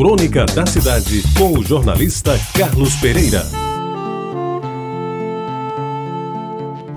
Crônica da Cidade, com o jornalista Carlos Pereira.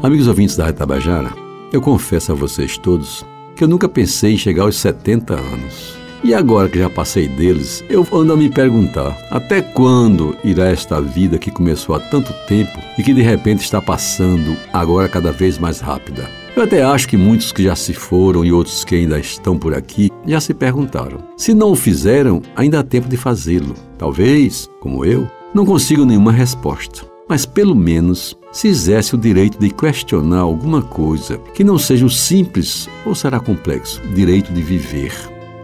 Amigos ouvintes da Retabajara, eu confesso a vocês todos que eu nunca pensei em chegar aos 70 anos. E agora que já passei deles, eu ando a me perguntar: até quando irá esta vida que começou há tanto tempo e que de repente está passando agora cada vez mais rápida? Eu até acho que muitos que já se foram e outros que ainda estão por aqui já se perguntaram. Se não o fizeram, ainda há tempo de fazê-lo. Talvez, como eu, não consigam nenhuma resposta. Mas pelo menos se exerce o direito de questionar alguma coisa que não seja o simples ou será complexo direito de viver.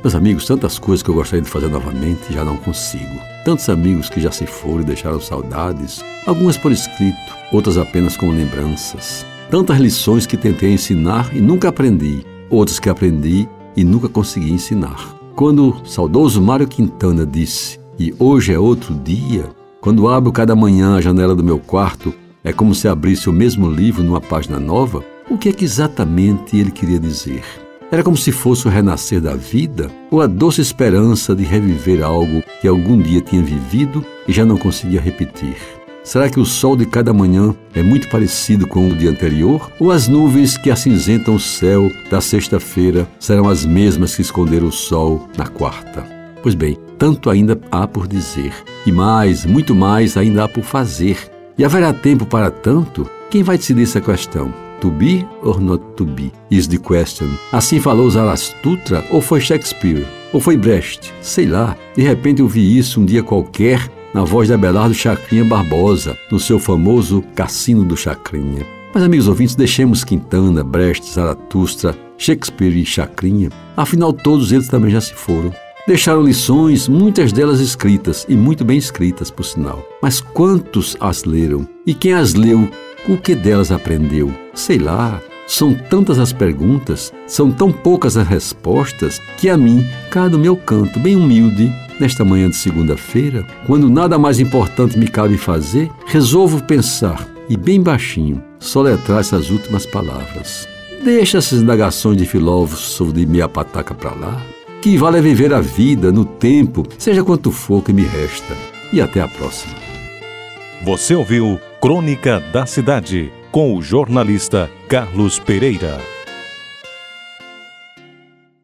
Meus amigos, tantas coisas que eu gostaria de fazer novamente já não consigo. Tantos amigos que já se foram e deixaram saudades, algumas por escrito, outras apenas como lembranças. Tantas lições que tentei ensinar e nunca aprendi, outras que aprendi e nunca consegui ensinar. Quando o saudoso Mário Quintana disse: E hoje é outro dia, quando abro cada manhã a janela do meu quarto, é como se abrisse o mesmo livro numa página nova, o que é que exatamente ele queria dizer? Era como se fosse o renascer da vida ou a doce esperança de reviver algo que algum dia tinha vivido e já não conseguia repetir. Será que o sol de cada manhã é muito parecido com o dia anterior? Ou as nuvens que acinzentam o céu da sexta-feira serão as mesmas que esconderam o sol na quarta? Pois bem, tanto ainda há por dizer, e mais, muito mais ainda há por fazer. E haverá tempo para tanto? Quem vai decidir essa questão? To be or not to be is the question. Assim falou Zarastutra ou foi Shakespeare? Ou foi Brecht? Sei lá. De repente eu vi isso um dia qualquer na voz de Abelardo Chacrinha Barbosa, no seu famoso Cassino do Chacrinha. Mas, amigos ouvintes, deixemos Quintana, Brecht, Zaratustra, Shakespeare e Chacrinha. Afinal, todos eles também já se foram. Deixaram lições, muitas delas escritas, e muito bem escritas, por sinal. Mas quantos as leram? E quem as leu o que delas aprendeu? Sei lá. São tantas as perguntas, são tão poucas as respostas, que a mim, cá meu canto, bem humilde, nesta manhã de segunda-feira, quando nada mais importante me cabe fazer, resolvo pensar, e bem baixinho, soletrar essas últimas palavras. Deixa essas indagações de filósofo de meia pataca para lá. Que vale é viver a vida no tempo, seja quanto for que me resta. E até a próxima. Você ouviu Crônica da Cidade com o jornalista Carlos Pereira.